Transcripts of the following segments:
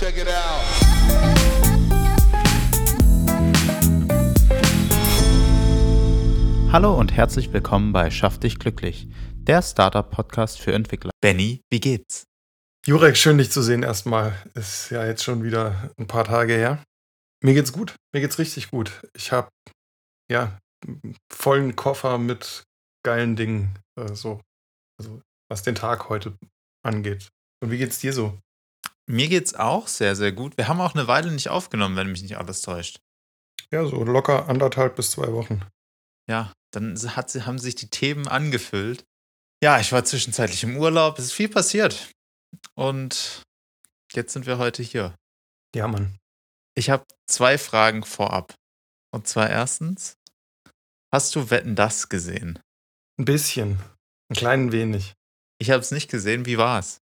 Check it out. Hallo und herzlich willkommen bei Schaff dich glücklich, der Startup-Podcast für Entwickler. Benny, wie geht's? Jurek, schön dich zu sehen erstmal. Ist ja jetzt schon wieder ein paar Tage her. Mir geht's gut. Mir geht's richtig gut. Ich habe ja vollen Koffer mit geilen Dingen, äh, so, also was den Tag heute angeht. Und wie geht's dir so? Mir geht's auch sehr, sehr gut. Wir haben auch eine Weile nicht aufgenommen, wenn mich nicht alles täuscht. Ja, so locker anderthalb bis zwei Wochen. Ja, dann hat, haben sich die Themen angefüllt. Ja, ich war zwischenzeitlich im Urlaub. Es ist viel passiert. Und jetzt sind wir heute hier. Ja, Mann. Ich habe zwei Fragen vorab. Und zwar erstens, hast du Wetten das gesehen? Ein bisschen. Ein klein wenig. Ich habe es nicht gesehen. Wie war's?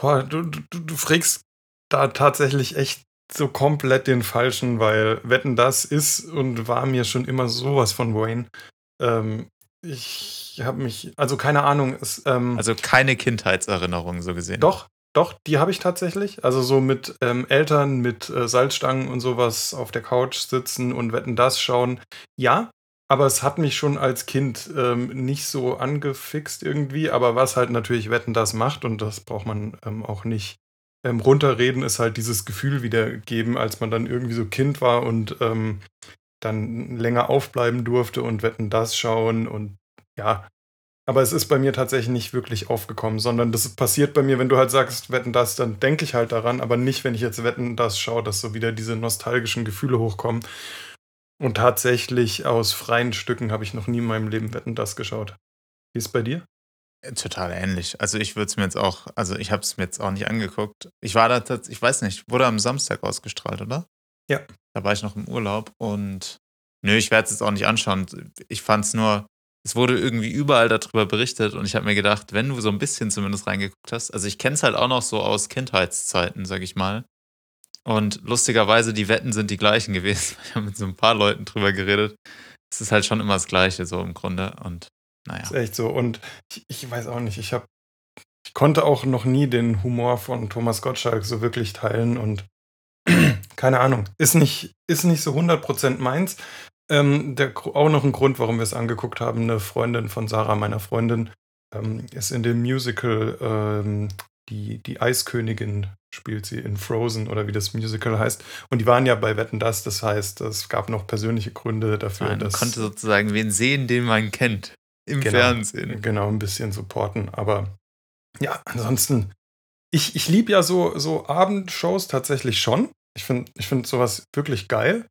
Boah, du, du, du fragst da tatsächlich echt so komplett den Falschen, weil Wetten das ist und war mir schon immer sowas von Wayne. Ähm, ich habe mich, also keine Ahnung. Es, ähm, Also keine Kindheitserinnerungen so gesehen. Doch, doch, die habe ich tatsächlich. Also so mit ähm, Eltern, mit äh, Salzstangen und sowas auf der Couch sitzen und Wetten das schauen. Ja, aber es hat mich schon als Kind ähm, nicht so angefixt irgendwie. Aber was halt natürlich Wetten das macht, und das braucht man ähm, auch nicht ähm, runterreden, ist halt dieses Gefühl wiedergeben, als man dann irgendwie so Kind war und ähm, dann länger aufbleiben durfte und Wetten das schauen und ja, aber es ist bei mir tatsächlich nicht wirklich aufgekommen, sondern das passiert bei mir, wenn du halt sagst, wetten das, dann denke ich halt daran, aber nicht, wenn ich jetzt wetten das schaue, dass so wieder diese nostalgischen Gefühle hochkommen. Und tatsächlich aus freien Stücken habe ich noch nie in meinem Leben wetten das geschaut. Wie ist es bei dir? Äh, Total ähnlich. Also ich würde es mir jetzt auch, also ich habe es mir jetzt auch nicht angeguckt. Ich war da tatsächlich, ich weiß nicht, wurde am Samstag ausgestrahlt, oder? Ja. Da war ich noch im Urlaub und nö, ich werde es jetzt auch nicht anschauen. Ich fand es nur, es wurde irgendwie überall darüber berichtet und ich habe mir gedacht, wenn du so ein bisschen zumindest reingeguckt hast, also ich kenne es halt auch noch so aus Kindheitszeiten, sag ich mal. Und lustigerweise, die Wetten sind die gleichen gewesen. Ich habe mit so ein paar Leuten drüber geredet. Es ist halt schon immer das Gleiche, so im Grunde. Und naja. Ist echt so. Und ich, ich weiß auch nicht, ich habe, ich konnte auch noch nie den Humor von Thomas Gottschalk so wirklich teilen und keine Ahnung, ist nicht, ist nicht so 100% meins. Ähm, der, auch noch ein Grund, warum wir es angeguckt haben, eine Freundin von Sarah, meiner Freundin, ähm, ist in dem Musical ähm, die, die Eiskönigin spielt sie in Frozen oder wie das Musical heißt. Und die waren ja bei Wetten das, das heißt, es gab noch persönliche Gründe dafür, Man dass konnte sozusagen wen sehen, den man kennt. Im Genau. Fernsehen. Genau, ein bisschen supporten. Aber ja, ansonsten, ich, ich liebe ja so, so Abendshows tatsächlich schon. Ich finde ich find sowas wirklich geil.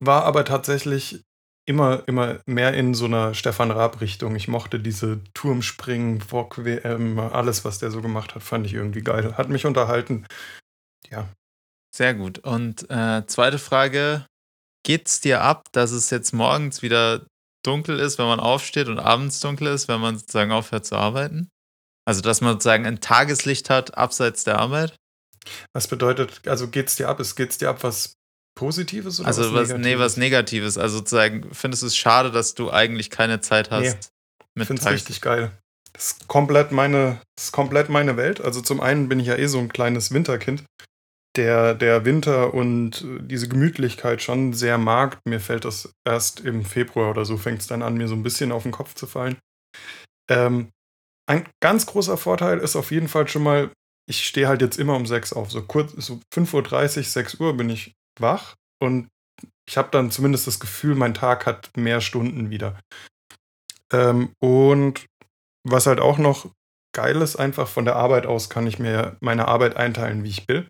War aber tatsächlich immer, immer mehr in so einer Stefan Raab-Richtung. Ich mochte diese Turmspringen, VOG-WM, alles, was der so gemacht hat, fand ich irgendwie geil. Hat mich unterhalten. Ja, Sehr gut. Und äh, zweite Frage: Geht's dir ab, dass es jetzt morgens wieder dunkel ist, wenn man aufsteht und abends dunkel ist, wenn man sozusagen aufhört zu arbeiten? Also, dass man sozusagen ein Tageslicht hat abseits der Arbeit? was bedeutet, also geht's dir ab? Ist geht's dir ab was Positives oder Also, was, nee, was Negatives? Negatives. Also, sozusagen, findest du es schade, dass du eigentlich keine Zeit hast Nee, mit Ich finde es Tages- richtig geil. Das ist komplett meine, das ist komplett meine Welt. Also zum einen bin ich ja eh so ein kleines Winterkind, der der Winter und diese Gemütlichkeit schon sehr mag. Mir fällt das erst im Februar oder so fängt es dann an, mir so ein bisschen auf den Kopf zu fallen. Ähm, ein ganz großer Vorteil ist auf jeden Fall schon mal, ich stehe halt jetzt immer um 6 auf. So kurz, so 5.30 Uhr, 6 Uhr bin ich wach und ich habe dann zumindest das Gefühl, mein Tag hat mehr Stunden wieder. Ähm, und was halt auch noch geil ist, einfach von der Arbeit aus kann ich mir meine Arbeit einteilen, wie ich will.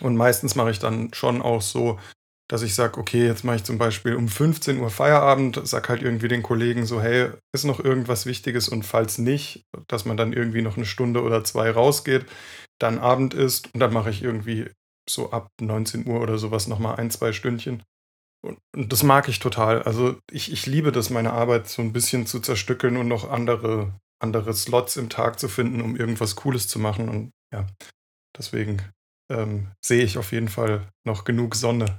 Und meistens mache ich dann schon auch so, dass ich sage, okay, jetzt mache ich zum Beispiel um 15 Uhr Feierabend, sag halt irgendwie den Kollegen so, hey, ist noch irgendwas Wichtiges und falls nicht, dass man dann irgendwie noch eine Stunde oder zwei rausgeht, dann Abend ist und dann mache ich irgendwie so ab 19 Uhr oder sowas nochmal ein, zwei Stündchen. Und, und das mag ich total. Also ich, ich liebe das, meine Arbeit so ein bisschen zu zerstückeln und noch andere, andere Slots im Tag zu finden, um irgendwas Cooles zu machen. Und ja, deswegen ähm, sehe ich auf jeden Fall noch genug Sonne.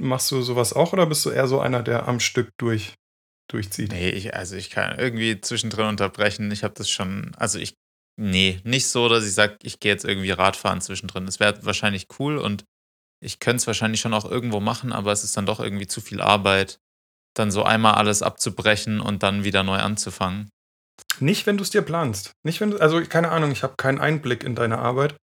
Machst du sowas auch oder bist du eher so einer, der am Stück durch, durchzieht? Nee, ich, also ich kann irgendwie zwischendrin unterbrechen. Ich habe das schon, also ich nee, nicht so, dass ich sage, ich gehe jetzt irgendwie Radfahren zwischendrin. Das wäre wahrscheinlich cool und ich könnte es wahrscheinlich schon auch irgendwo machen, aber es ist dann doch irgendwie zu viel Arbeit, dann so einmal alles abzubrechen und dann wieder neu anzufangen. Nicht, wenn du es dir planst. Nicht, wenn du, also keine Ahnung, ich habe keinen Einblick in deine Arbeit,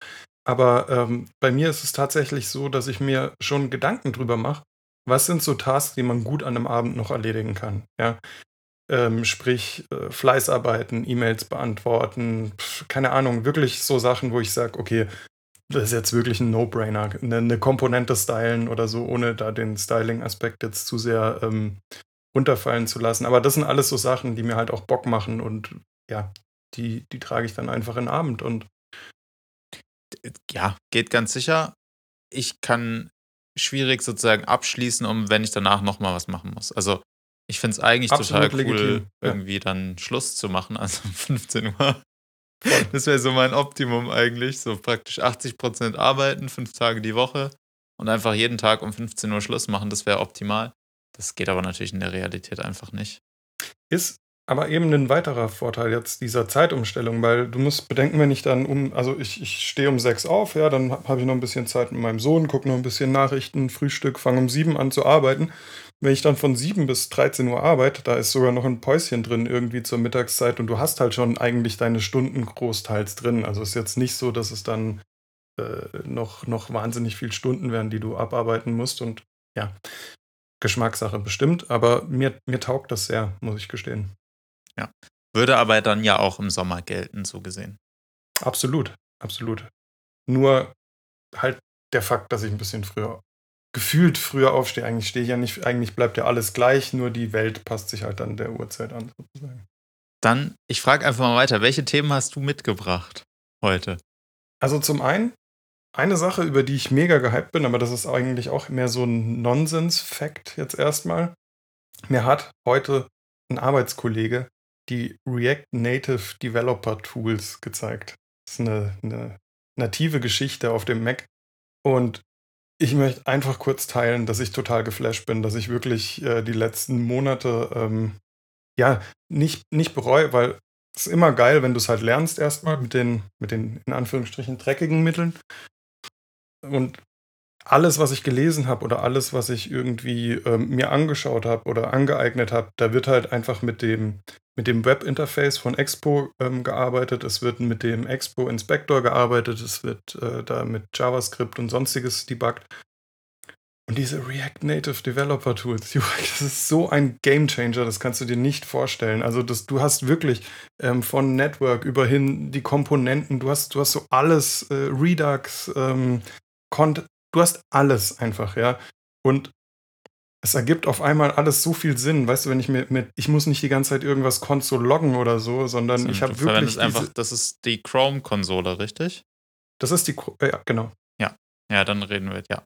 aber ähm, bei mir ist es tatsächlich so, dass ich mir schon Gedanken drüber mache, was sind so Tasks, die man gut an einem Abend noch erledigen kann. Ja? Ähm, sprich, äh, Fleißarbeiten, E-Mails beantworten, pf, keine Ahnung, wirklich so Sachen, wo ich sage, okay, das ist jetzt wirklich ein No-Brainer. Eine, eine, Komponente stylen oder so, ohne da den Styling-Aspekt jetzt zu sehr ähm, runterfallen zu lassen. Aber das sind alles so Sachen, die mir halt auch Bock machen und ja, die, die trage ich dann einfach in den Abend und ja, geht ganz sicher. Ich kann schwierig sozusagen abschließen, um wenn ich danach nochmal was machen muss. Also ich finde es eigentlich Absolut total cool, legitim. irgendwie ja. dann Schluss zu machen, also um 15 Uhr. Das wäre so mein Optimum eigentlich. So praktisch 80 Prozent arbeiten, fünf Tage die Woche und einfach jeden Tag um 15 Uhr Schluss machen. Das wäre optimal. Das geht aber natürlich in der Realität einfach nicht. Ist aber eben ein weiterer Vorteil jetzt dieser Zeitumstellung, weil du musst bedenken, wenn ich dann um, also ich, ich stehe um sechs auf, ja, dann habe ich noch ein bisschen Zeit mit meinem Sohn, gucke noch ein bisschen Nachrichten, Frühstück, fange um sieben an zu arbeiten. Wenn ich dann von sieben bis 13 Uhr arbeite, da ist sogar noch ein Päuschen drin irgendwie zur Mittagszeit und du hast halt schon eigentlich deine Stunden großteils drin. Also ist jetzt nicht so, dass es dann äh, noch, noch wahnsinnig viele Stunden wären, die du abarbeiten musst und ja, Geschmackssache bestimmt, aber mir, mir taugt das sehr, muss ich gestehen. Ja. Würde aber dann ja auch im Sommer gelten, so gesehen. Absolut, absolut. Nur halt der Fakt, dass ich ein bisschen früher, gefühlt früher aufstehe. Eigentlich stehe ich ja nicht, eigentlich bleibt ja alles gleich, nur die Welt passt sich halt dann der Uhrzeit an, sozusagen. Dann, ich frage einfach mal weiter, welche Themen hast du mitgebracht heute? Also zum einen, eine Sache, über die ich mega gehypt bin, aber das ist eigentlich auch mehr so ein Nonsens-Fact jetzt erstmal. Mir hat heute ein Arbeitskollege die React Native Developer Tools gezeigt. Das ist eine, eine native Geschichte auf dem Mac. Und ich möchte einfach kurz teilen, dass ich total geflasht bin, dass ich wirklich äh, die letzten Monate ähm, ja nicht, nicht bereue, weil es ist immer geil, wenn du es halt lernst erstmal mit den, mit den in Anführungsstrichen dreckigen Mitteln. Und alles, was ich gelesen habe oder alles, was ich irgendwie ähm, mir angeschaut habe oder angeeignet habe, da wird halt einfach mit dem, mit dem Webinterface von Expo ähm, gearbeitet, es wird mit dem Expo Inspector gearbeitet, es wird äh, da mit JavaScript und sonstiges debuggt. Und diese React Native Developer Tools, das ist so ein Game Changer, das kannst du dir nicht vorstellen. Also das, du hast wirklich ähm, von Network über hin die Komponenten, du hast, du hast so alles, äh, Redux, ähm, du hast alles einfach, ja. Und es ergibt auf einmal alles so viel Sinn, weißt du, wenn ich mir mit, ich muss nicht die ganze Zeit irgendwas Konsole loggen oder so, sondern also, ich habe wirklich. Einfach, das ist die Chrome-Konsole, richtig? Das ist die, ja, genau. Ja, ja, dann reden wir, ja.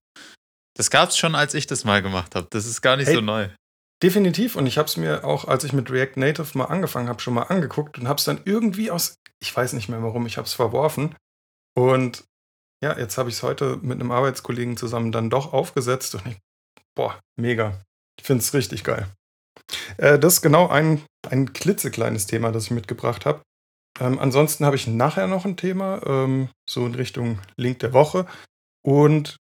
Das gab es schon, als ich das mal gemacht habe. Das ist gar nicht hey, so neu. Definitiv. Und ich habe es mir auch, als ich mit React Native mal angefangen habe, schon mal angeguckt und habe es dann irgendwie aus, ich weiß nicht mehr warum, ich habe es verworfen. Und ja, jetzt habe ich es heute mit einem Arbeitskollegen zusammen dann doch aufgesetzt und ich, boah, mega. Ich finde es richtig geil. Äh, das ist genau ein, ein klitzekleines Thema, das ich mitgebracht habe. Ähm, ansonsten habe ich nachher noch ein Thema, ähm, so in Richtung Link der Woche. Und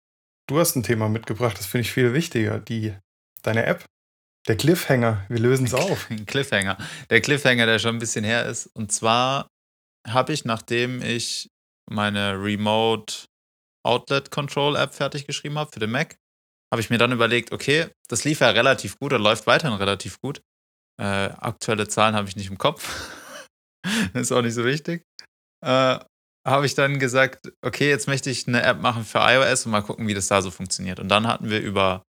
du hast ein Thema mitgebracht, das finde ich viel wichtiger. Die, deine App, der Cliffhanger. Wir lösen es auf. Cliffhanger. Der Cliffhanger, der schon ein bisschen her ist. Und zwar habe ich, nachdem ich meine Remote Outlet Control App fertig geschrieben habe für den Mac, habe ich mir dann überlegt, okay, das lief ja relativ gut oder läuft weiterhin relativ gut. Äh, aktuelle Zahlen habe ich nicht im Kopf. ist auch nicht so wichtig. Äh, habe ich dann gesagt, okay, jetzt möchte ich eine App machen für iOS und mal gucken, wie das da so funktioniert. Und dann hatten wir über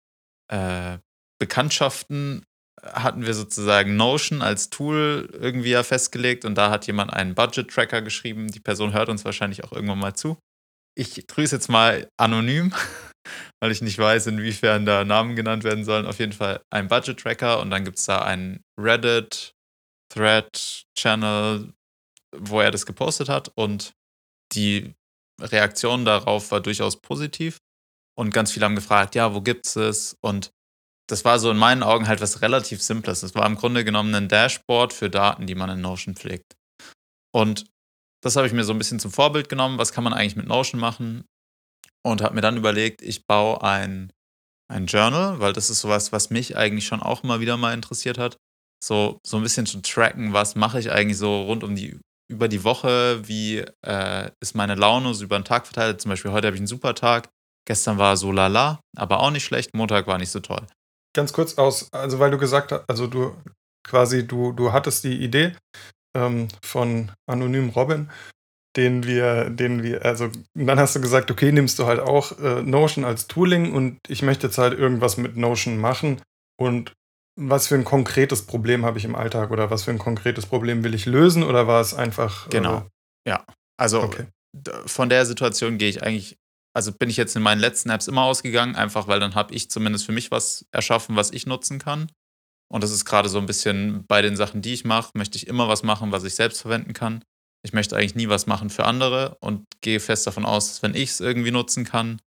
äh, Bekanntschaften hatten wir sozusagen Notion als Tool irgendwie ja festgelegt und da hat jemand einen Budget-Tracker geschrieben. Die Person hört uns wahrscheinlich auch irgendwann mal zu. Ich grüße jetzt mal anonym, weil ich nicht weiß, inwiefern da Namen genannt werden sollen. Auf jeden Fall ein Budget-Tracker und dann gibt es da einen Reddit-Thread-Channel, wo er das gepostet hat und die Reaktion darauf war durchaus positiv und ganz viele haben gefragt, ja, wo gibt es Und das war so in meinen Augen halt was relativ Simples. Das war im Grunde genommen ein Dashboard für Daten, die man in Notion pflegt. Und das habe ich mir so ein bisschen zum Vorbild genommen. Was kann man eigentlich mit Notion machen? Und habe mir dann überlegt, ich baue ein, ein Journal, weil das ist sowas, was mich eigentlich schon auch immer wieder mal interessiert hat. So, so ein bisschen zu tracken, was mache ich eigentlich so rund um die, über die Woche, wie äh, ist meine Laune so über den Tag verteilt. Zum Beispiel heute habe ich einen super Tag, gestern war so lala, aber auch nicht schlecht, Montag war nicht so toll. Ganz kurz aus, also weil du gesagt hast, also du quasi, du, du hattest die Idee ähm, von Anonym Robin, den wir, den wir, also dann hast du gesagt, okay, nimmst du halt auch äh, Notion als Tooling und ich möchte jetzt halt irgendwas mit Notion machen und was für ein konkretes Problem habe ich im Alltag oder was für ein konkretes Problem will ich lösen oder war es einfach. Äh, genau. Äh, ja. Also okay. von der Situation gehe ich eigentlich, also bin ich jetzt in meinen letzten Apps immer ausgegangen, einfach weil dann habe ich zumindest für mich was erschaffen, was ich nutzen kann. Und das ist gerade so ein bisschen bei den Sachen, die ich mache, möchte ich immer was machen, was ich selbst verwenden kann. Ich möchte eigentlich nie was machen für andere und gehe fest davon aus, dass wenn ich es irgendwie nutzen kann,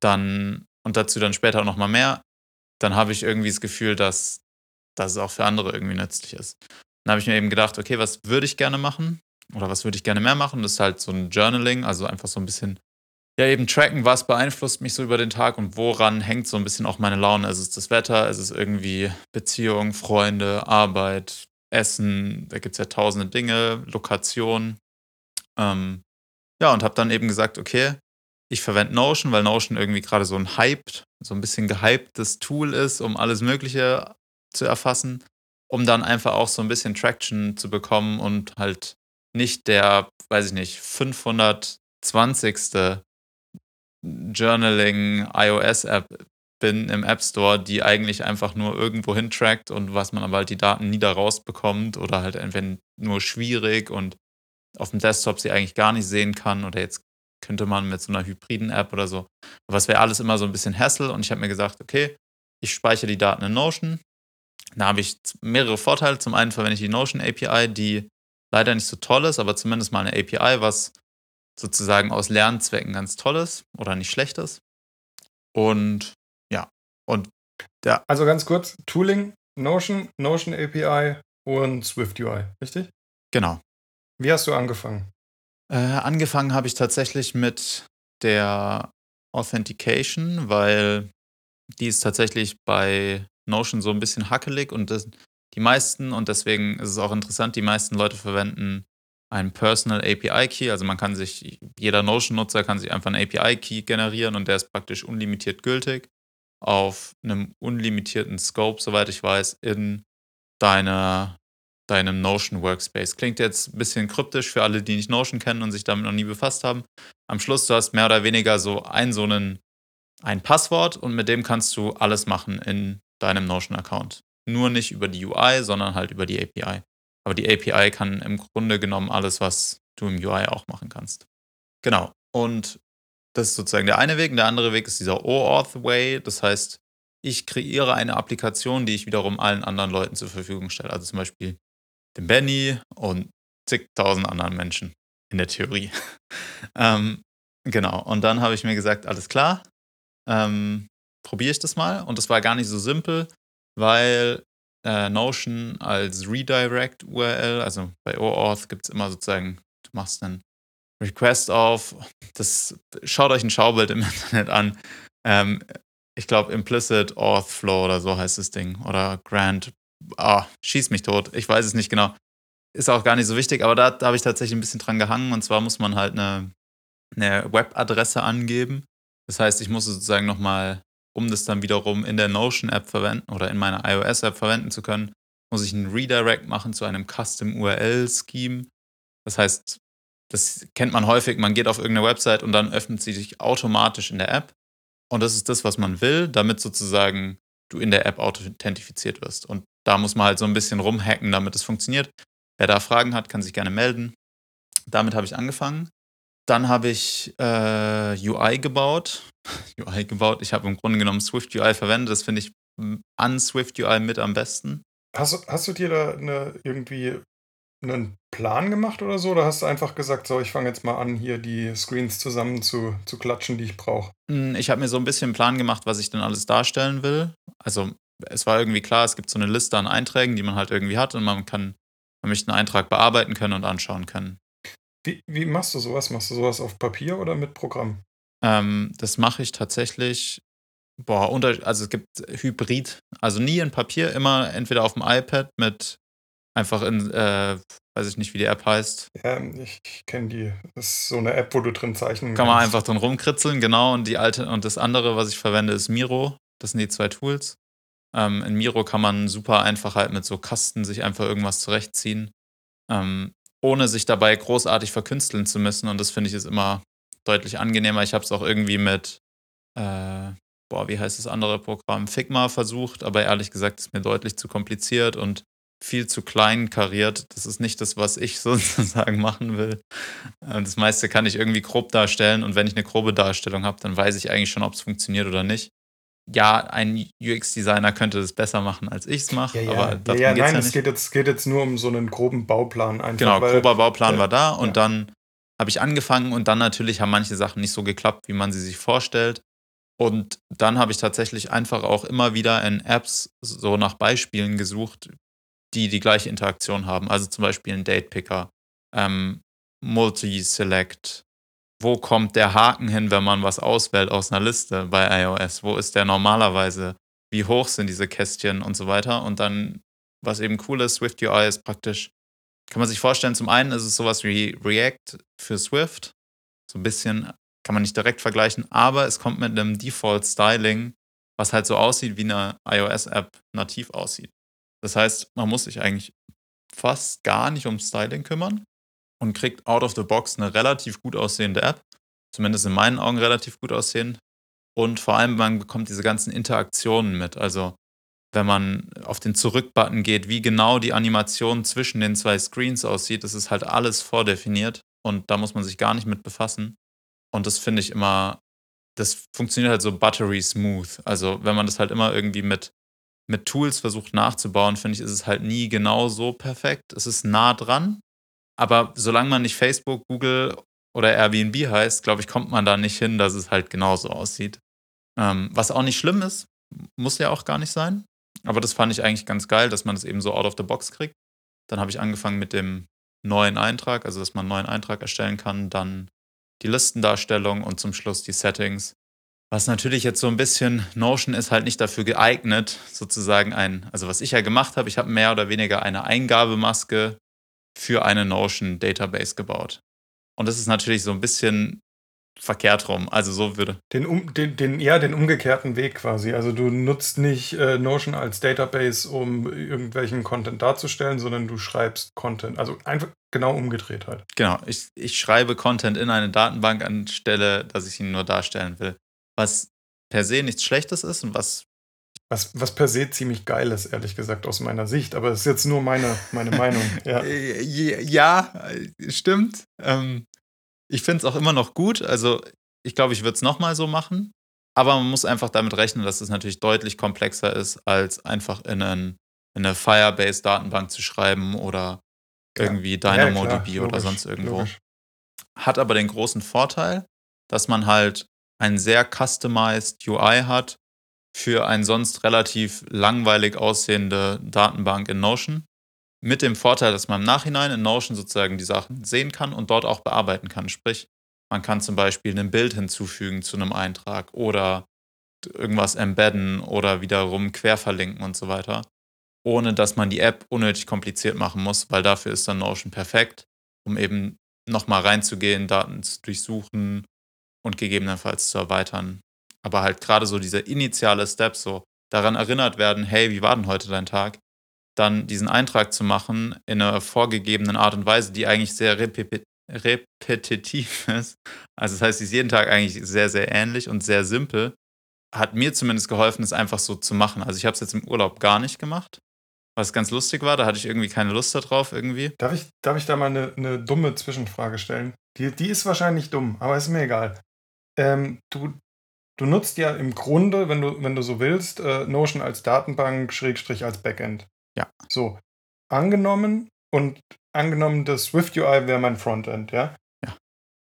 dann und dazu dann später auch nochmal mehr, dann habe ich irgendwie das Gefühl, dass, dass es auch für andere irgendwie nützlich ist. Dann habe ich mir eben gedacht, okay, was würde ich gerne machen oder was würde ich gerne mehr machen? Das ist halt so ein Journaling, also einfach so ein bisschen ja, eben tracken, was beeinflusst mich so über den Tag und woran hängt so ein bisschen auch meine Laune. Ist es das Wetter, ist es irgendwie Beziehung, Freunde, Arbeit, Essen, da gibt es ja tausende Dinge, Lokation. Ähm, ja, und habe dann eben gesagt, okay, ich verwende Notion, weil Notion irgendwie gerade so ein hyped, so ein bisschen gehyptes Tool ist, um alles Mögliche zu erfassen, um dann einfach auch so ein bisschen Traction zu bekommen und halt nicht der, weiß ich nicht, 520. Journaling iOS-App bin im App Store, die eigentlich einfach nur irgendwo hin trackt und was man aber halt die Daten nie da rausbekommt oder halt entweder nur schwierig und auf dem Desktop sie eigentlich gar nicht sehen kann oder jetzt könnte man mit so einer hybriden App oder so. Aber es wäre alles immer so ein bisschen Hassle und ich habe mir gesagt, okay, ich speichere die Daten in Notion. Da habe ich mehrere Vorteile. Zum einen verwende ich die Notion API, die leider nicht so toll ist, aber zumindest mal eine API, was sozusagen aus Lernzwecken ganz Tolles oder nicht Schlechtes. Und ja, und ja. Also ganz kurz, Tooling, Notion, Notion API und Swift UI, richtig? Genau. Wie hast du angefangen? Äh, angefangen habe ich tatsächlich mit der Authentication, weil die ist tatsächlich bei Notion so ein bisschen hackelig und das, die meisten, und deswegen ist es auch interessant, die meisten Leute verwenden einen Personal API Key. Also man kann sich, jeder Notion-Nutzer kann sich einfach einen API Key generieren und der ist praktisch unlimitiert gültig auf einem unlimitierten Scope, soweit ich weiß, in deiner, deinem Notion Workspace. Klingt jetzt ein bisschen kryptisch für alle, die nicht Notion kennen und sich damit noch nie befasst haben. Am Schluss, du hast mehr oder weniger so ein, so einen, ein Passwort und mit dem kannst du alles machen in deinem Notion-Account. Nur nicht über die UI, sondern halt über die API. Aber die API kann im Grunde genommen alles, was du im UI auch machen kannst. Genau. Und das ist sozusagen der eine Weg. Der andere Weg ist dieser OAuth-Way. Das heißt, ich kreiere eine Applikation, die ich wiederum allen anderen Leuten zur Verfügung stelle. Also zum Beispiel dem Benny und zigtausend anderen Menschen in der Theorie. ähm, genau. Und dann habe ich mir gesagt, alles klar, ähm, probiere ich das mal. Und das war gar nicht so simpel, weil äh, Notion als Redirect-URL, also bei OAuth gibt es immer sozusagen, du machst einen Request auf, das schaut euch ein Schaubild im Internet an. Ähm, ich glaube, Implicit Auth Flow oder so heißt das Ding. Oder Grant. Ah, schieß mich tot. Ich weiß es nicht genau. Ist auch gar nicht so wichtig, aber da, da habe ich tatsächlich ein bisschen dran gehangen. Und zwar muss man halt eine, eine Webadresse angeben. Das heißt, ich muss sozusagen nochmal um das dann wiederum in der Notion-App verwenden oder in meiner iOS-App verwenden zu können, muss ich einen Redirect machen zu einem Custom URL-Scheme. Das heißt, das kennt man häufig, man geht auf irgendeine Website und dann öffnet sie sich automatisch in der App. Und das ist das, was man will, damit sozusagen du in der App authentifiziert wirst. Und da muss man halt so ein bisschen rumhacken, damit es funktioniert. Wer da Fragen hat, kann sich gerne melden. Damit habe ich angefangen. Dann habe ich äh, UI gebaut. UI gebaut. Ich habe im Grunde genommen Swift UI verwendet. Das finde ich an Swift UI mit am besten. Hast, hast du dir da eine, irgendwie einen Plan gemacht oder so? Oder hast du einfach gesagt, so, ich fange jetzt mal an, hier die Screens zusammen zu, zu klatschen, die ich brauche? Hm, ich habe mir so ein bisschen einen Plan gemacht, was ich denn alles darstellen will. Also es war irgendwie klar, es gibt so eine Liste an Einträgen, die man halt irgendwie hat und man kann, man möchte einen Eintrag bearbeiten können und anschauen können. Wie, wie machst du sowas? Machst du sowas auf Papier oder mit Programm? Ähm, das mache ich tatsächlich, boah, unter, also es gibt Hybrid, also nie in Papier, immer entweder auf dem iPad mit einfach in, äh, weiß ich nicht, wie die App heißt. Ja, ich, ich kenne die. Das ist so eine App, wo du drin zeichnen Kann man einfach drin rumkritzeln, genau. Und die alte und das andere, was ich verwende, ist Miro. Das sind die zwei Tools. Ähm, in Miro kann man super einfach halt mit so Kasten sich einfach irgendwas zurechtziehen, ähm, ohne sich dabei großartig verkünsteln zu müssen. Und das finde ich ist immer deutlich angenehmer. Ich habe es auch irgendwie mit, äh, boah, wie heißt das andere Programm? Figma versucht, aber ehrlich gesagt ist mir deutlich zu kompliziert und viel zu klein kariert. Das ist nicht das, was ich sozusagen machen will. Ähm, Das meiste kann ich irgendwie grob darstellen und wenn ich eine grobe Darstellung habe, dann weiß ich eigentlich schon, ob es funktioniert oder nicht. Ja, ein UX-Designer könnte das besser machen, als ich es mache, Ja, ja, aber ja, ja nein, ja es geht jetzt, geht jetzt nur um so einen groben Bauplan einfach. Genau, weil, grober Bauplan war da und dann habe ich angefangen und dann natürlich haben manche Sachen nicht so geklappt, wie man sie sich vorstellt. Und dann habe ich tatsächlich einfach auch immer wieder in Apps so nach Beispielen gesucht, die die gleiche Interaktion haben. Also zum Beispiel ein Date Picker, ähm, Multi-Select. Wo kommt der Haken hin, wenn man was auswählt aus einer Liste bei iOS? Wo ist der normalerweise? Wie hoch sind diese Kästchen und so weiter? Und dann, was eben cool ist, Swift UI ist praktisch kann man sich vorstellen, zum einen ist es sowas wie React für Swift. So ein bisschen kann man nicht direkt vergleichen, aber es kommt mit einem Default-Styling, was halt so aussieht, wie eine iOS-App nativ aussieht. Das heißt, man muss sich eigentlich fast gar nicht um Styling kümmern und kriegt out of the box eine relativ gut aussehende App. Zumindest in meinen Augen relativ gut aussehen. Und vor allem, man bekommt diese ganzen Interaktionen mit. Also wenn man auf den Zurück-Button geht, wie genau die Animation zwischen den zwei Screens aussieht, das ist halt alles vordefiniert und da muss man sich gar nicht mit befassen. Und das finde ich immer, das funktioniert halt so buttery smooth. Also wenn man das halt immer irgendwie mit, mit Tools versucht nachzubauen, finde ich, ist es halt nie genau so perfekt. Es ist nah dran, aber solange man nicht Facebook, Google oder Airbnb heißt, glaube ich, kommt man da nicht hin, dass es halt genauso aussieht. Ähm, was auch nicht schlimm ist, muss ja auch gar nicht sein. Aber das fand ich eigentlich ganz geil, dass man das eben so out of the box kriegt. Dann habe ich angefangen mit dem neuen Eintrag, also dass man einen neuen Eintrag erstellen kann, dann die Listendarstellung und zum Schluss die Settings. Was natürlich jetzt so ein bisschen, Notion ist halt nicht dafür geeignet, sozusagen ein, also was ich ja gemacht habe, ich habe mehr oder weniger eine Eingabemaske für eine Notion Database gebaut. Und das ist natürlich so ein bisschen verkehrt rum. Also so würde. Den, um, den, den, ja, den umgekehrten Weg quasi. Also du nutzt nicht äh, Notion als Database, um irgendwelchen Content darzustellen, sondern du schreibst Content. Also einfach genau umgedreht halt. Genau, ich, ich schreibe Content in eine Datenbank anstelle, dass ich ihn nur darstellen will. Was per se nichts Schlechtes ist und was Was, was per se ziemlich geil ist, ehrlich gesagt, aus meiner Sicht. Aber es ist jetzt nur meine, meine Meinung. Ja. Äh, Ja, äh, stimmt. Ähm, ich finde es auch immer noch gut. Also, ich glaube, ich würde es nochmal so machen. Aber man muss einfach damit rechnen, dass es natürlich deutlich komplexer ist, als einfach in, einen, in eine Firebase-Datenbank zu schreiben oder irgendwie Ja, DynamoDB klar, oder sonst irgendwo. logisch. Hat aber den großen Vorteil, dass man halt ein sehr customized UI hat für eine sonst relativ langweilig aussehende Datenbank in Notion. Mit dem Vorteil, dass man im Nachhinein in Notion sozusagen die Sachen sehen kann und dort auch bearbeiten kann. Sprich, man kann zum Beispiel ein Bild hinzufügen zu einem Eintrag oder irgendwas embedden oder wiederum querverlinken und so weiter, ohne dass man die App unnötig kompliziert machen muss, weil dafür ist dann Notion perfekt, um eben nochmal reinzugehen, Daten zu durchsuchen und gegebenenfalls zu erweitern. Aber halt gerade so dieser initiale Step, so daran erinnert werden, hey, wie war denn heute dein Tag? Dann diesen Eintrag zu machen in einer vorgegebenen Art und Weise, die eigentlich sehr repeti repetitiv ist. Also das heißt, sie ist jeden Tag eigentlich sehr, sehr ähnlich und sehr simpel. Hat mir zumindest geholfen, es einfach so zu machen. Also ich habe es jetzt im Urlaub gar nicht gemacht, was ganz lustig war. Da hatte ich irgendwie keine Lust darauf irgendwie. Darf ich, darf ich da mal eine, eine dumme Zwischenfrage stellen? Die, die ist wahrscheinlich dumm, aber ist mir egal. Ähm, du, du nutzt ja im Grunde, wenn du, wenn du so willst, äh, Notion als Datenbank, Schrägstrich als Backend. Ja. So, angenommen und angenommen, das Swift UI wäre mein Frontend, ja? Ja.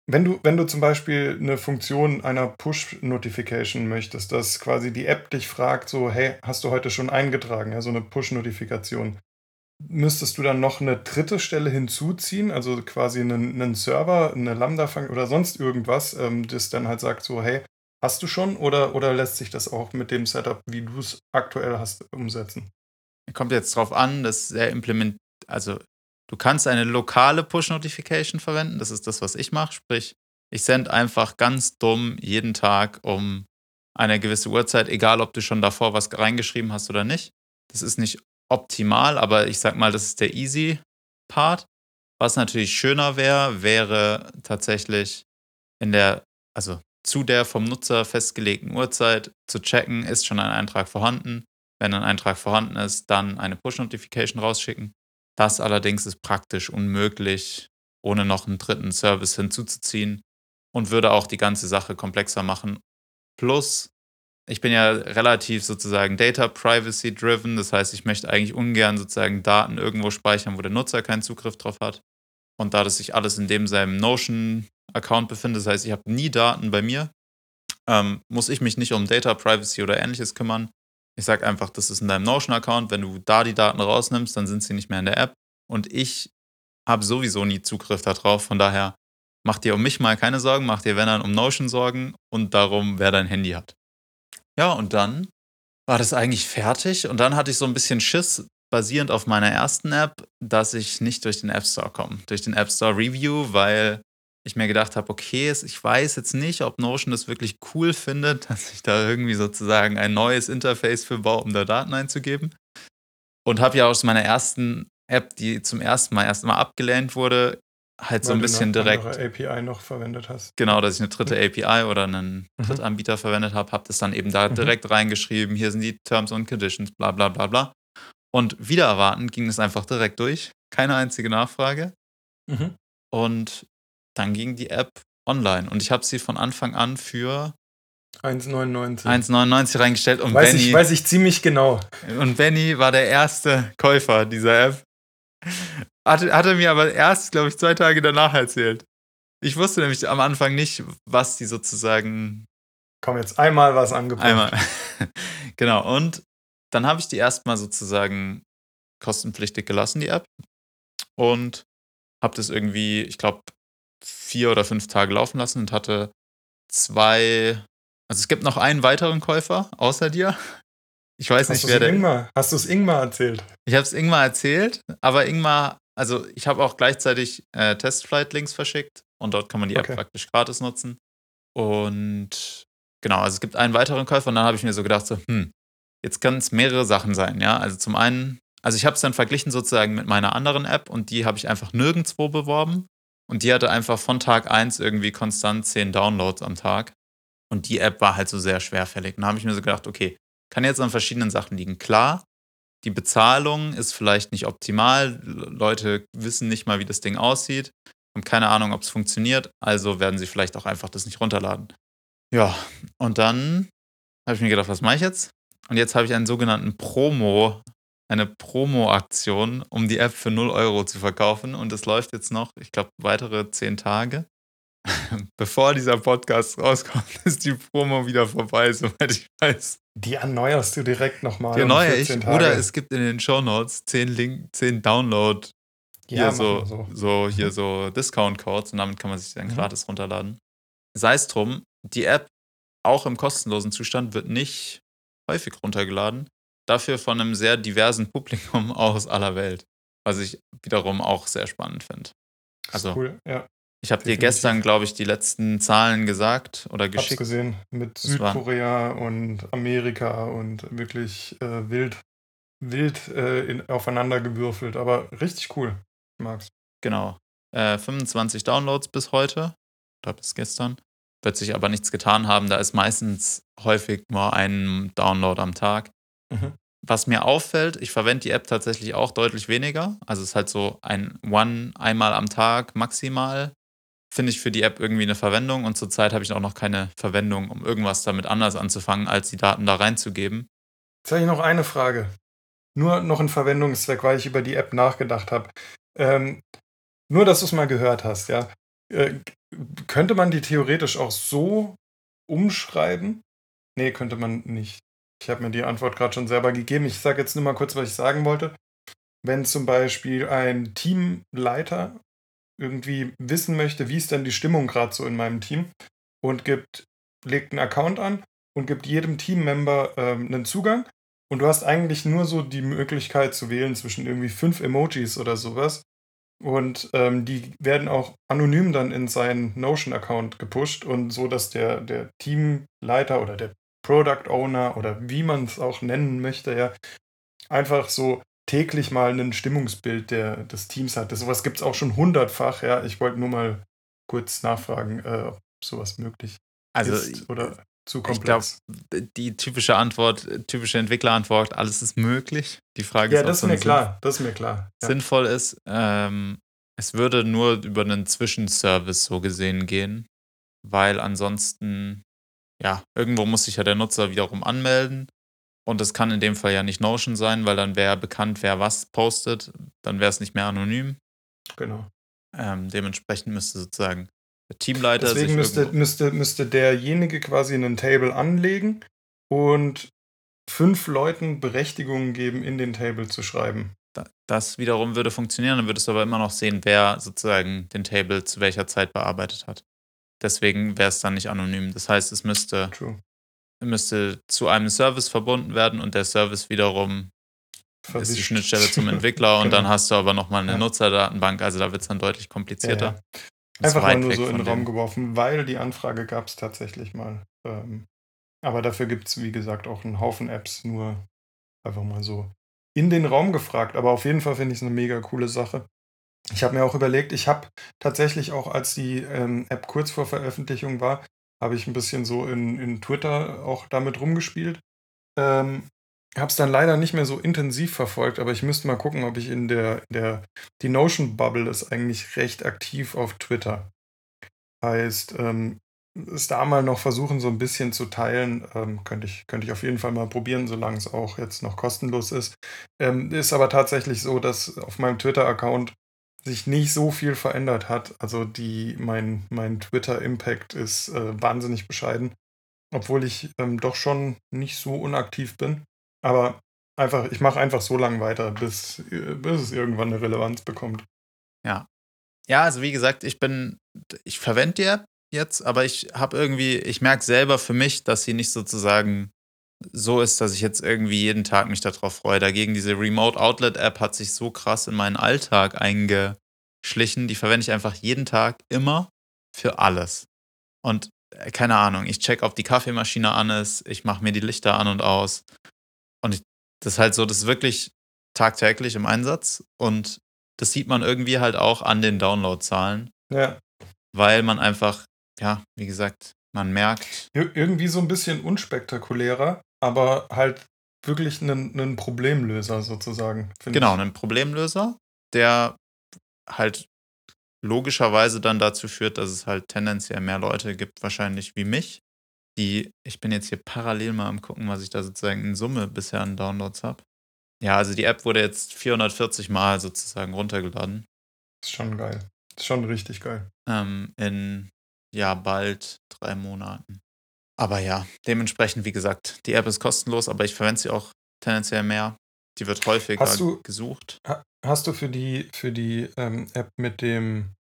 Wenn du, wenn du zum Beispiel eine Funktion einer Push-Notification möchtest, dass quasi die App dich fragt, so, hey, hast du heute schon eingetragen, ja, so eine Push-Notifikation, müsstest du dann noch eine dritte Stelle hinzuziehen, also quasi einen, einen Server, eine lambda oder sonst irgendwas, ähm, das dann halt sagt so, hey, hast du schon oder, oder lässt sich das auch mit dem Setup, wie du es aktuell hast, umsetzen? Kommt jetzt drauf an, dass er implementiert, also du kannst eine lokale Push-Notification verwenden, das ist das, was ich mache, sprich, ich sende einfach ganz dumm jeden Tag um eine gewisse Uhrzeit, egal ob du schon davor was reingeschrieben hast oder nicht. Das ist nicht optimal, aber ich sag mal, das ist der easy Part. Was natürlich schöner wäre, wäre tatsächlich in der, also zu der vom Nutzer festgelegten Uhrzeit zu checken, ist schon ein Eintrag vorhanden. Wenn ein Eintrag vorhanden ist, dann eine Push-Notification rausschicken. Das allerdings ist praktisch unmöglich, ohne noch einen dritten Service hinzuzuziehen und würde auch die ganze Sache komplexer machen. Plus, ich bin ja relativ sozusagen Data Privacy driven. Das heißt, ich möchte eigentlich ungern sozusagen Daten irgendwo speichern, wo der Nutzer keinen Zugriff drauf hat. Und da das sich alles in dem seinem Notion-Account befindet, das heißt, ich habe nie Daten bei mir, ähm, muss ich mich nicht um Data Privacy oder ähnliches kümmern. Ich sage einfach, das ist in deinem Notion-Account. Wenn du da die Daten rausnimmst, dann sind sie nicht mehr in der App. Und ich habe sowieso nie Zugriff darauf. Von daher mach dir um mich mal keine Sorgen, mach dir, wenn dann, um Notion Sorgen und darum, wer dein Handy hat. Ja, und dann war das eigentlich fertig und dann hatte ich so ein bisschen Schiss, basierend auf meiner ersten App, dass ich nicht durch den App Store komme, durch den App Store Review, weil ich mir gedacht habe, okay, ich weiß jetzt nicht, ob Notion das wirklich cool findet, dass ich da irgendwie sozusagen ein neues Interface für baue, um da Daten einzugeben. Und habe ja aus meiner ersten App, die zum ersten Mal erst mal abgelehnt wurde, halt Weil so ein bisschen direkt. API noch verwendet hast. Genau, dass ich eine dritte API oder einen mhm. Drittanbieter verwendet habe, habe das dann eben da mhm. direkt reingeschrieben. Hier sind die Terms and Conditions, bla bla bla bla. Und wieder erwarten ging es einfach direkt durch. Keine einzige Nachfrage. Mhm. Und dann ging die App online. Und ich habe sie von Anfang an für 1,99. 1,99 reingestellt. Und weiß, Benny, ich, weiß ich ziemlich genau. Und Benny war der erste Käufer dieser App. Hat, hat er mir aber erst, glaube ich, zwei Tage danach erzählt. Ich wusste nämlich am Anfang nicht, was die sozusagen. Komm, jetzt einmal was angeboten. Einmal. genau. Und dann habe ich die erstmal sozusagen kostenpflichtig gelassen, die App. Und habe das irgendwie, ich glaube, vier oder fünf Tage laufen lassen und hatte zwei. Also es gibt noch einen weiteren Käufer außer dir. Ich weiß Hast nicht, wer der. Ingmar? Hast du es Ingmar erzählt? Ich habe es Ingmar erzählt, aber Ingmar also ich habe auch gleichzeitig äh, Testflight-Links verschickt und dort kann man die App okay. praktisch gratis nutzen. Und genau, also es gibt einen weiteren Käufer und dann habe ich mir so gedacht, so, hm, jetzt kann es mehrere Sachen sein, ja. Also zum einen, also ich habe es dann verglichen sozusagen mit meiner anderen App und die habe ich einfach nirgendwo beworben. Und die hatte einfach von Tag 1 irgendwie konstant 10 Downloads am Tag. Und die App war halt so sehr schwerfällig. Und da habe ich mir so gedacht, okay, kann jetzt an verschiedenen Sachen liegen. Klar, die Bezahlung ist vielleicht nicht optimal. Leute wissen nicht mal, wie das Ding aussieht, haben keine Ahnung, ob es funktioniert, also werden sie vielleicht auch einfach das nicht runterladen. Ja, und dann habe ich mir gedacht, was mache ich jetzt? Und jetzt habe ich einen sogenannten Promo, eine Promo-Aktion, um die App für 0 Euro zu verkaufen. Und es läuft jetzt noch, ich glaube, weitere 10 Tage. Bevor dieser Podcast rauskommt, ist die Promo wieder vorbei, soweit ich weiß. Die erneuerst du direkt nochmal. Die erneuere ich. Tage. Oder es gibt in den Show Notes 10 Link, 10 Download. Ja, so, so. so hier so Discount-Codes und damit kann man sich dann mhm. gratis runterladen. Sei es drum, die App auch im kostenlosen Zustand wird nicht häufig runtergeladen. Dafür von einem sehr diversen Publikum aus aller Welt. Was ich wiederum auch sehr spannend finde. Also, cool, ja. Ich habe dir gestern, glaube ich, die letzten Zahlen gesagt oder geschickt. Hab's gesehen mit Südkorea und Amerika und wirklich äh, wild, wild äh, in, aufeinander gewürfelt. Aber richtig cool. Ich mag's. Genau. Äh, 25 Downloads bis heute. Oder bis gestern. Wird sich aber nichts getan haben. Da ist meistens häufig nur ein Download am Tag. Mhm. Was mir auffällt, ich verwende die App tatsächlich auch deutlich weniger. Also es ist halt so ein One einmal am Tag maximal finde ich für die App irgendwie eine Verwendung und zurzeit habe ich auch noch keine Verwendung, um irgendwas damit anders anzufangen, als die Daten da reinzugeben. Jetzt habe ich noch eine Frage. Nur noch ein Verwendungszweck, weil ich über die App nachgedacht habe. Ähm, nur, dass du es mal gehört hast, ja. Äh, könnte man die theoretisch auch so umschreiben? Nee, könnte man nicht. Ich habe mir die Antwort gerade schon selber gegeben. Ich sage jetzt nur mal kurz, was ich sagen wollte. wenn zum Beispiel ein Teamleiter irgendwie wissen möchte, wie ist denn die Stimmung gerade so in meinem Team und gibt, legt einen Account an und gibt jedem Teammember ähm, einen Zugang und du hast eigentlich nur so die Möglichkeit zu wählen zwischen irgendwie fünf Emojis oder sowas und ähm, die werden auch anonym dann in seinen Notion-Account gepusht und so, dass der, der Teamleiter oder der Product Owner oder wie man es auch nennen möchte, ja, einfach so täglich mal ein Stimmungsbild der, des Teams hat. Sowas gibt es auch schon hundertfach, ja. Ich wollte nur mal kurz nachfragen, äh, ob sowas möglich Also, ist oder zu ich glaube, komplex. die typische Antwort, typische Entwicklerantwort, alles ist möglich. Die Frage ja, ist, das ist mir klar, das ist mir klar. Ja. sinnvoll ist. Ähm, es würde nur über einen Zwischenservice so gesehen gehen, weil ansonsten, ja, irgendwo muss sich ja der Nutzer wiederum anmelden. Und das kann in dem Fall ja nicht Notion sein, weil dann wäre bekannt, wer was postet. Dann wäre es nicht mehr anonym. Genau. Ähm, dementsprechend müsste sozusagen der Teamleiter Deswegen sich müsste, müsste, müsste derjenige quasi einen Table anlegen und fünf Leuten Berechtigungen geben, in den Table zu schreiben. Da- Das wiederum würde funktionieren, dann würdest du aber immer noch sehen, wer sozusagen den Table zu welcher Zeit bearbeitet hat. Deswegen wäre es dann nicht anonym. Das heißt, es müsste, True. müsste zu einem Service verbunden werden und der Service wiederum ist die Verwischt. Schnittstelle zum Entwickler und dann Genau. hast du aber nochmal eine Ja. Nutzerdatenbank. Also da wird es dann deutlich komplizierter. Ja, ja. Einfach mal nur so in den Raum geworfen, weil die Anfrage gab es tatsächlich mal. Ähm, aber dafür gibt es, wie gesagt, auch einen Haufen Apps, nur einfach mal so in den Raum gefragt. Aber auf jeden Fall finde ich es eine mega coole Sache. Ich habe mir auch überlegt, ich habe tatsächlich auch, als die ähm, App kurz vor Veröffentlichung war, habe ich ein bisschen so in, in Twitter auch damit rumgespielt. Ähm, habe es dann leider nicht mehr so intensiv verfolgt, aber ich müsste mal gucken, ob ich in der, der die Notion Bubble ist eigentlich recht aktiv auf Twitter. Heißt, ähm, es da mal noch versuchen, so ein bisschen zu teilen, ähm, könnte ich, könnte ich auf jeden Fall mal probieren, solange es auch jetzt noch kostenlos ist. Ähm, ist aber tatsächlich so, dass auf meinem Twitter-Account sich nicht so viel verändert hat. Also die, mein, mein Twitter-Impact ist äh, wahnsinnig bescheiden, obwohl ich ähm, doch schon nicht so unaktiv bin. Aber einfach, ich mache einfach so lange weiter, bis, bis es irgendwann eine Relevanz bekommt. Ja. Ja, also wie gesagt, ich bin, ich verwende die App jetzt, aber ich habe irgendwie, ich merke selber für mich, dass sie nicht sozusagen so ist, dass ich jetzt irgendwie jeden Tag mich darauf freue. Dagegen diese Remote Outlet App hat sich so krass in meinen Alltag eingeschlichen. Die verwende ich einfach jeden Tag immer für alles. Und äh, keine Ahnung, ich check, ob die Kaffeemaschine an ist, ich mache mir die Lichter an und aus. Und ich, das ist halt so, das ist wirklich tagtäglich im Einsatz. Und das sieht man irgendwie halt auch an den Downloadzahlen, Ja, weil man einfach, ja, wie gesagt, man merkt, Ir irgendwie so ein bisschen unspektakulärer, aber halt wirklich ein, ein Problemlöser sozusagen. genau, ich. einen Problemlöser, der halt logischerweise dann dazu führt, dass es halt tendenziell mehr Leute gibt, wahrscheinlich wie mich, die, ich bin jetzt hier parallel mal am gucken, was ich da sozusagen in Summe bisher an Downloads habe. Ja, also die App wurde jetzt 440 Mal sozusagen runtergeladen. Ist schon geil. Ist schon richtig geil. ähm, in ja bald drei Monaten. Aber ja, dementsprechend, wie gesagt, die App ist kostenlos, aber ich verwende sie auch tendenziell mehr. Die wird häufiger Hast du- gesucht. Ha hast du für die, für die ähm, App mit dem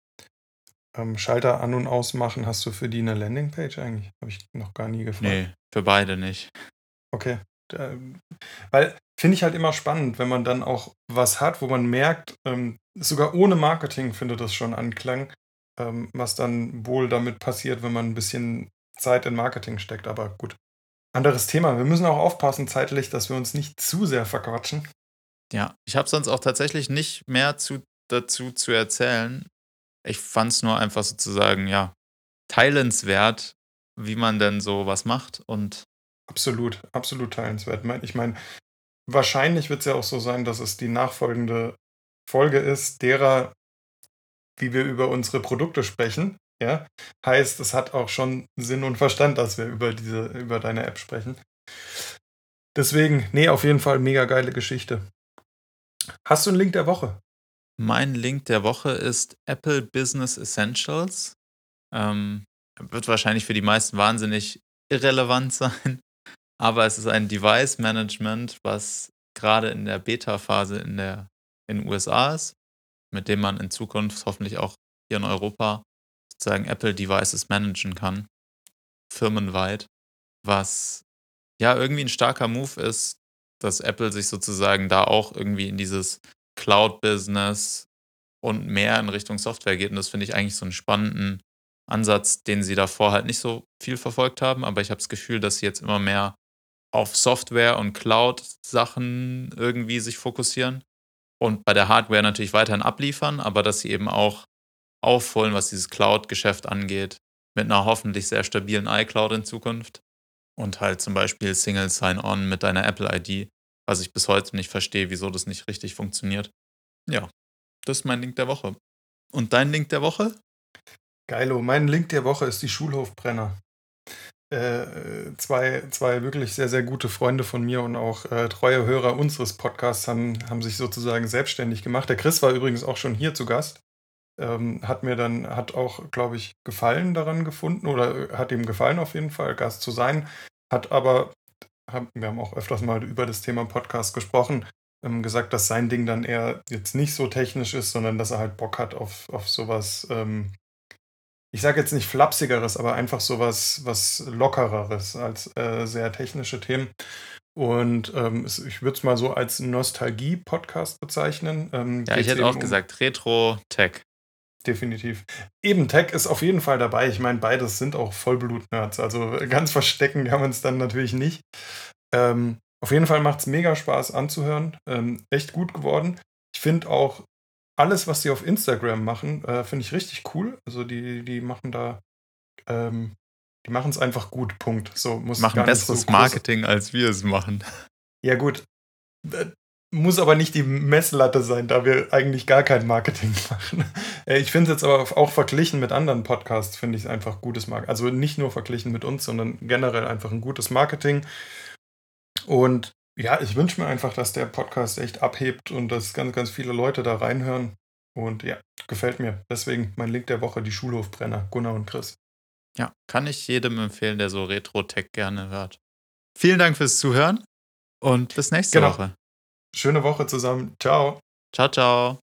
ähm, Schalter an- und ausmachen, hast du für die eine Landingpage eigentlich? Habe ich noch gar nie gefragt. Nee, für beide nicht. Okay. Ähm, weil finde ich halt immer spannend, wenn man dann auch was hat, wo man merkt, ähm, sogar ohne Marketing findet das schon Anklang, ähm, was dann wohl damit passiert, wenn man ein bisschen Zeit in Marketing steckt. Aber gut. Anderes Thema. Wir müssen auch aufpassen zeitlich, dass wir uns nicht zu sehr verquatschen. Ja, ich habe sonst auch tatsächlich nicht mehr zu, dazu zu erzählen. Ich fand es nur einfach sozusagen, ja, teilenswert, wie man denn so was macht. Und Absolut, absolut teilenswert. Ich meine, wahrscheinlich wird es ja auch so sein, dass es die nachfolgende Folge ist, derer, wie wir über unsere Produkte sprechen. Ja, heißt, es hat auch schon Sinn und Verstand, dass wir über diese, über deine App sprechen. Deswegen, nee, auf jeden Fall mega geile Geschichte. Hast du einen Link der Woche? Mein Link der Woche ist Apple Business Essentials. Ähm, wird wahrscheinlich für die meisten wahnsinnig irrelevant sein, aber es ist ein Device Management, was gerade in der Beta-Phase in in den USA ist, mit dem man in Zukunft hoffentlich auch hier in Europa sozusagen Apple Devices managen kann, firmenweit, was ja irgendwie ein starker Move ist, dass Apple sich sozusagen da auch irgendwie in dieses Cloud-Business und mehr in Richtung Software geht. Und das finde ich eigentlich so einen spannenden Ansatz, den sie davor halt nicht so viel verfolgt haben. Aber ich habe das Gefühl, dass sie jetzt immer mehr auf Software und Cloud-Sachen irgendwie sich fokussieren und bei der Hardware natürlich weiterhin abliefern, aber dass sie eben auch aufholen, was dieses Cloud-Geschäft angeht, mit einer hoffentlich sehr stabilen iCloud in Zukunft und halt zum Beispiel Single Sign-On mit deiner Apple-ID, was ich bis heute nicht verstehe, wieso das nicht richtig funktioniert. Ja, das ist mein Link der Woche. Und dein Link der Woche? Geilo, mein Link der Woche ist die Schulhofbrenner. Äh, zwei, zwei wirklich sehr, sehr gute Freunde von mir und auch äh, treue Hörer unseres Podcasts haben, haben sich sozusagen selbstständig gemacht. Der Chris war übrigens auch schon hier zu Gast. Ähm, hat mir dann, hat auch, glaube ich, Gefallen daran gefunden oder äh, hat ihm gefallen auf jeden Fall, Gast zu sein. Hat aber, hab, wir haben auch öfters mal über das Thema Podcast gesprochen, ähm, gesagt, dass sein Ding dann eher jetzt nicht so technisch ist, sondern dass er halt Bock hat auf, auf sowas, ähm, ich sage jetzt nicht flapsigeres, aber einfach sowas was lockereres als äh, sehr technische Themen. Und ähm, ich würde es mal so als Nostalgie-Podcast bezeichnen. Ähm, ja, ich hätte auch um gesagt Retro-Tech. Definitiv. Eben Tech ist auf jeden Fall dabei. Ich meine, beides sind auch Vollblut-Nerds. Also ganz verstecken kann man es dann natürlich nicht. Ähm, auf jeden Fall macht es mega Spaß anzuhören. Ähm, echt gut geworden. Ich finde auch alles, was sie auf Instagram machen, äh, finde ich richtig cool. Also die, die machen da, ähm, die machen es einfach gut, Punkt. So muss machen besseres so Marketing, als wir es machen. Ja, gut. Äh, muss aber nicht die Messlatte sein, da wir eigentlich gar kein Marketing machen. Äh, ich finde es jetzt aber auch verglichen mit anderen Podcasts, finde ich es einfach gutes Marketing. Also nicht nur verglichen mit uns, sondern generell einfach ein gutes Marketing. Und ja, ich wünsche mir einfach, dass der Podcast echt abhebt und dass ganz, ganz viele Leute da reinhören. Und ja, gefällt mir. Deswegen mein Link der Woche, die Schulhofbrenner, Gunnar und Chris. Ja, kann ich jedem empfehlen, der so Retro-Tech gerne hört. Vielen Dank fürs Zuhören und bis nächste genau. Woche. Schöne Woche zusammen. Ciao. Ciao, ciao.